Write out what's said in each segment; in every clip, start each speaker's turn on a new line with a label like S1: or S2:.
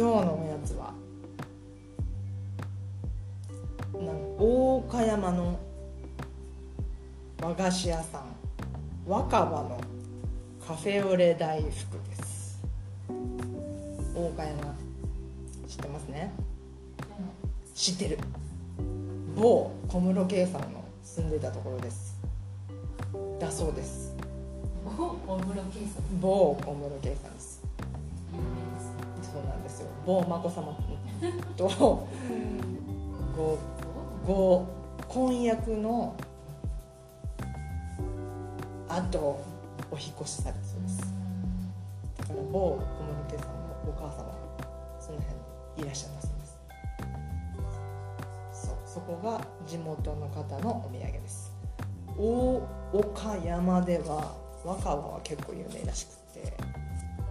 S1: 日のおやつは。大岡山の和菓子屋さん。若葉のカフェオレ大福です。大岡山。知ってますね？知ってる。某小室圭さんの住んでたところです。だそうです。
S2: お小室圭さん。
S1: 某小室圭さんですそうなんですよ。某眞子さまと ごご婚約のあとお引っ越しされたそうです。だから某小室圭さんのお母様その辺にいらっしゃったそうです。そうそこが地元の方のお土産です。大岡山では若葉は結構有名らしくって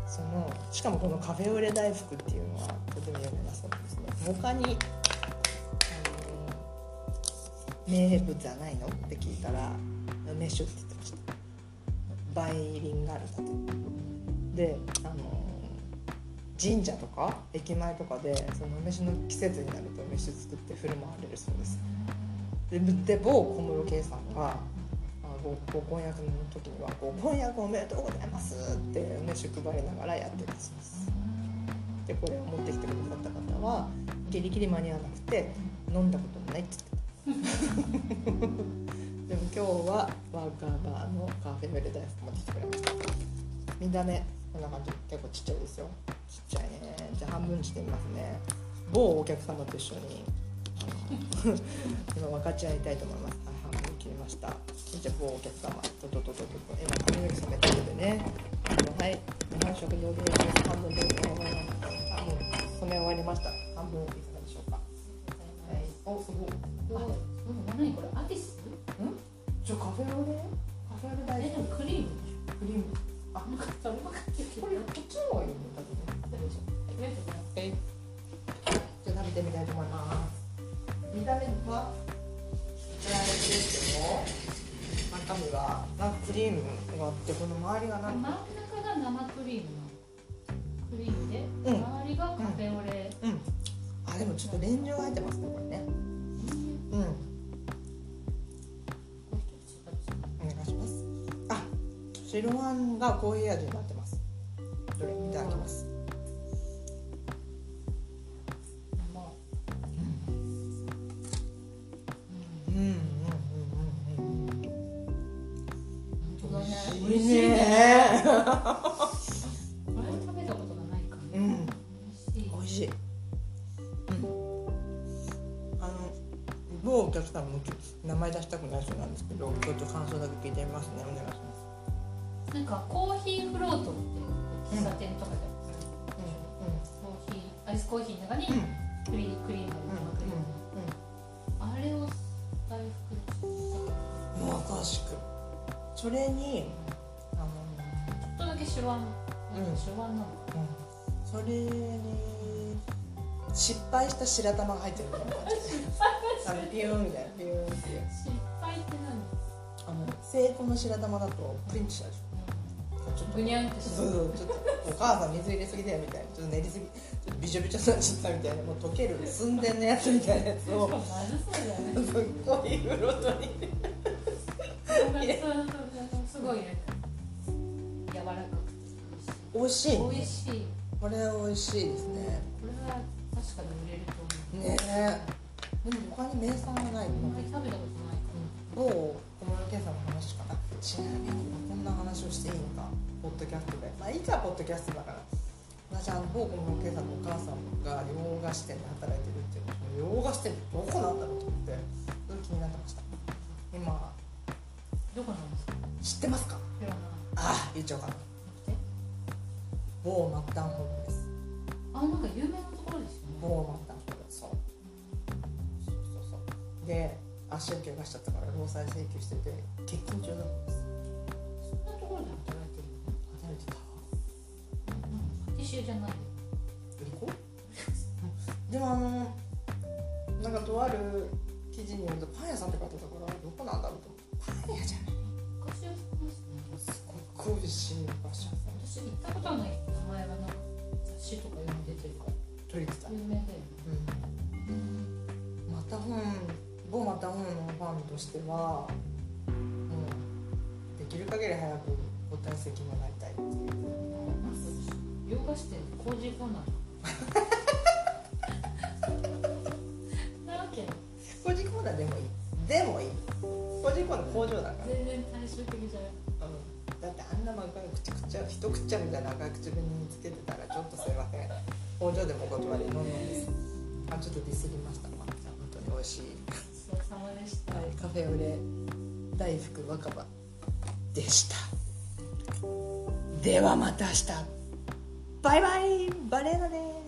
S1: そのしかもこのカフェオレ大福っていうの？はとても有名だそうですね他に名物はないの？って聞いたら梅酒って言ってましたバイリンガルだとであの神社とか駅前とかでその梅酒の季節になると梅酒作って振る舞われるそうです。でで某小室圭さんがごご婚約の時には「ご婚約おめでとうございます」って梅酒配りながらやってたそうです。でこれを持ってきてくださった方はギリギリ間に合わなくて飲んだこともないって言ってた。でも今日はワーカーバーのカフェベル大福持ってきてくれました。見た目こんな感じ。結構ちっちゃいですよ。ちっちゃいね。じゃあ半分にしてみますね。某お客様と一緒に 今分かち合いたいと思いますました。じゃあ某お客様とととととと今髪の毛染めてるんでね。あのはい。日本食堂です半分どうぞあもう染め終わりました。半分いかがでしょうか。はい。おすごい。
S2: 何これ？アティス？
S1: じゃあカフェオレ？カフェオレ大
S2: え、で
S1: 好き
S2: もクリーム
S1: クリーム。あ
S2: なんかそれ分かっ
S1: これこっちの方がいいね多分ね。じゃあ食べてみたいと思います。見た目は？らですけど中身はなんかクリームがあってこの周りがなん
S2: 真ん
S1: か
S2: 中が生クリームの。クリームで、
S1: うん。
S2: 周りがカフェオレ、
S1: うん。あでもちょっと練乳が入ってますね。これねうんお願いします。あ白あんがコーヒー味になってます。どれ？いただきますうん。うん。うん。うん。
S2: 本当だね美味しいねこれ食べたことがないから
S1: うん。
S2: 美味しい
S1: 美味しい。うん。あの某お客さん。も名前出したくないそうなん。ですけど、ちょっと感想だけ聞いてみますね。お願いします。
S2: なん。かコーヒーフロートって喫茶店とかで、うん。コーヒーアイスコーヒーの中に
S1: うん。うん。
S2: クリクリームが
S1: それにあ
S2: ちょっとだけ手腕
S1: うん。
S2: 手腕なの
S1: の、うん、それに失敗した白玉が入ってるみたいな感じ。あの。ピューンみたいなピューンって。
S2: 失敗って
S1: あの成功の白玉だとプリンとしたでしょ。ちょっと
S2: 何ぐにゃんってし
S1: そうそうちょっとお母さん水入れすぎだよみたいなちょっと練りすぎちょっとびちょびちょになっちゃったみたいなもう溶ける寸前のやつみたいなやつを
S2: まずそうだよね。
S1: すっごい
S2: すごいね。柔らかく。て
S1: 美味しい。
S2: 美味しい。
S1: これ美味しいですね。
S2: これは確かに売れると思う。
S1: ねえ。でも他に名産がない
S2: あんまり食べたことないか
S1: 某小室圭さんの話か。なちなみにこんな話をしていいのか？ポッドキャストで。まあいいかポッドキャストだから。私あの某小室圭さんのお母さんが洋菓子店で働いてるっていうの洋菓子店ってどこなんだろうと思ってってま
S2: すか？
S1: ああ言っちゃおうかな
S2: え？
S1: 某マッタンホールです。
S2: あなんか有名なところですよね。
S1: 某マッタンホールそう。そうそうそう。で足を怪我しちゃったから労災請求してて欠勤中だったんです。
S2: そんなところで働いてる
S1: 働いてた。
S2: のパティシエじゃないよ
S1: 売り子？でもあのなんかとある記事によるとパン屋さんって書いてたからどこなんだろうと。思ってパン屋じゃないごいお菓子屋さん
S2: 私行ったことはない名前がなんか雑誌とか読んで出てるから
S1: 取りてた、
S2: 有名だよね。
S1: うん、また本某また本のファンとしてはもうできる限り早くご退席もらいたいっていう。
S2: 洋菓子店工事コーナー。なわけ
S1: 工事コーナーでもいい。でもいい。工事コーナー工場だから、
S2: 全然対照的じゃない。
S1: うん、だってあんな真っ赤い口くちゃ一口ちゃみた。いな赤い口紅につけてたらちょっとすいません工場でもお断りのんのんです。あちょっとディスりました。まあ本当に美味しい。
S2: ごちそうさまでした
S1: はい、カフェオレ。大福若葉でした。ではまた明日。バイバイ。バレーナです